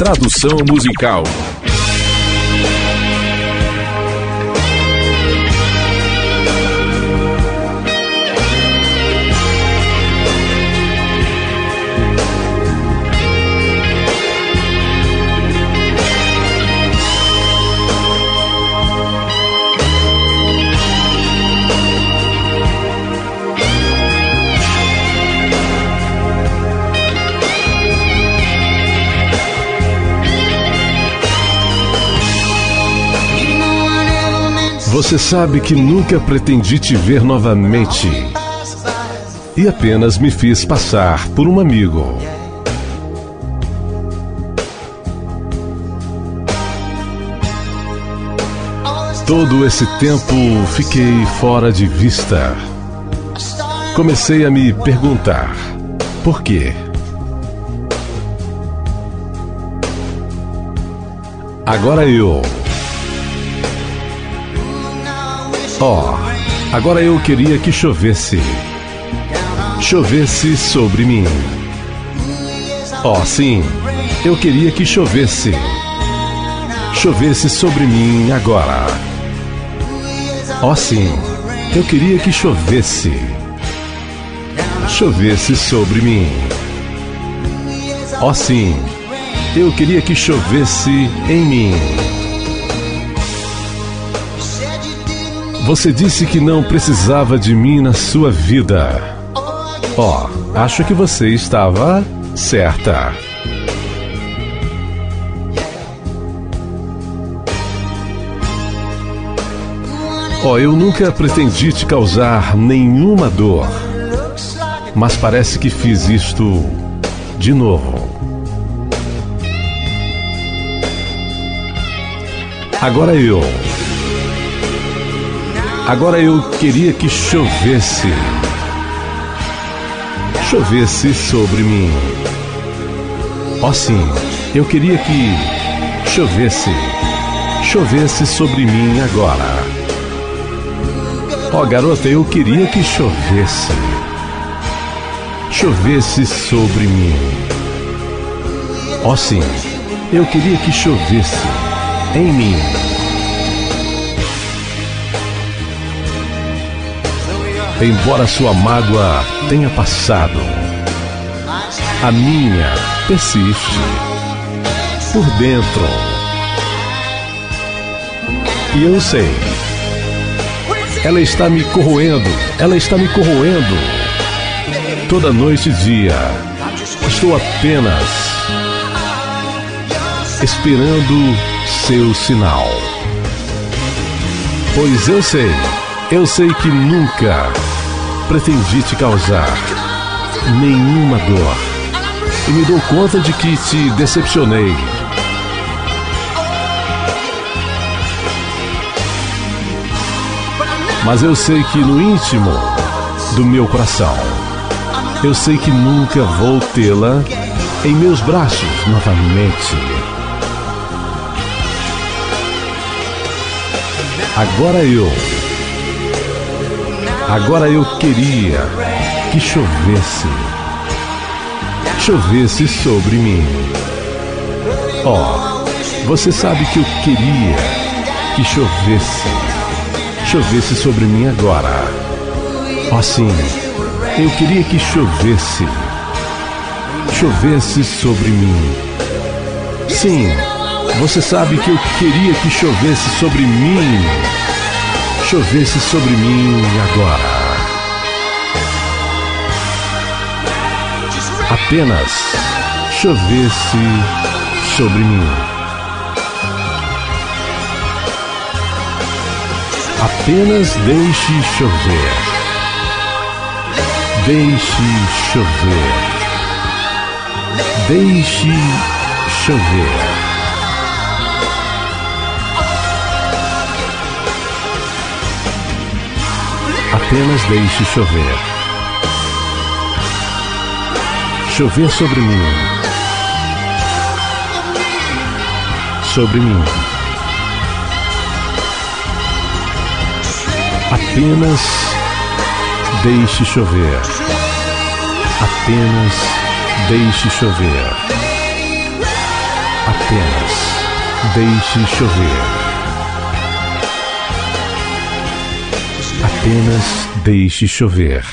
Tradução musical. Você sabe que nunca pretendi te ver novamente e apenas me fiz passar por um amigo. Todo esse tempo fiquei fora de vista. Comecei a me perguntar: por quê? Agora eu Ó, oh, agora eu queria que chovesse. Chovesse sobre mim. Ó, oh, sim, eu queria que chovesse. Chovesse sobre mim agora. Ó, oh, sim, eu queria que chovesse. Chovesse sobre mim. Ó, sim, eu queria que chovesse em mim. Você disse que não precisava de mim na sua vida. Ó, oh, acho que você estava certa. Ó, oh, eu nunca pretendi te causar nenhuma dor, mas parece que fiz isto de novo. Agora eu Agora eu queria que chovesse. Chovesse sobre mim. Oh, sim, eu queria que chovesse. Chovesse sobre mim agora. Oh, garota, eu queria que chovesse. Chovesse sobre mim. Oh, sim, eu queria que chovesse em mim. Embora sua mágoa tenha passado, a minha persiste por dentro. E eu sei, ela está me corroendo, ela está me corroendo. Toda noite e dia, estou apenas esperando seu sinal. Pois eu sei, eu sei que nunca pretendi te causar nenhuma dor. E me dou conta de que te decepcionei. Mas eu sei que no íntimo do meu coração, eu sei que nunca vou tê-la em meus braços novamente. Agora eu Agora eu queria que chovesse. Chovesse sobre mim. Oh, você sabe que eu queria que chovesse. Chovesse sobre mim agora. Oh, sim, eu queria que chovesse. Chovesse sobre mim. Sim, você sabe que eu queria que chovesse sobre mim chovesse sobre mim agora. Apenas chovesse sobre mim. Apenas deixe chover. Deixe chover. Deixe chover. Apenas deixe chover. Chover sobre mim. Sobre mim. Apenas deixe chover. Apenas deixe chover. Apenas deixe chover. Apenas deixe chover.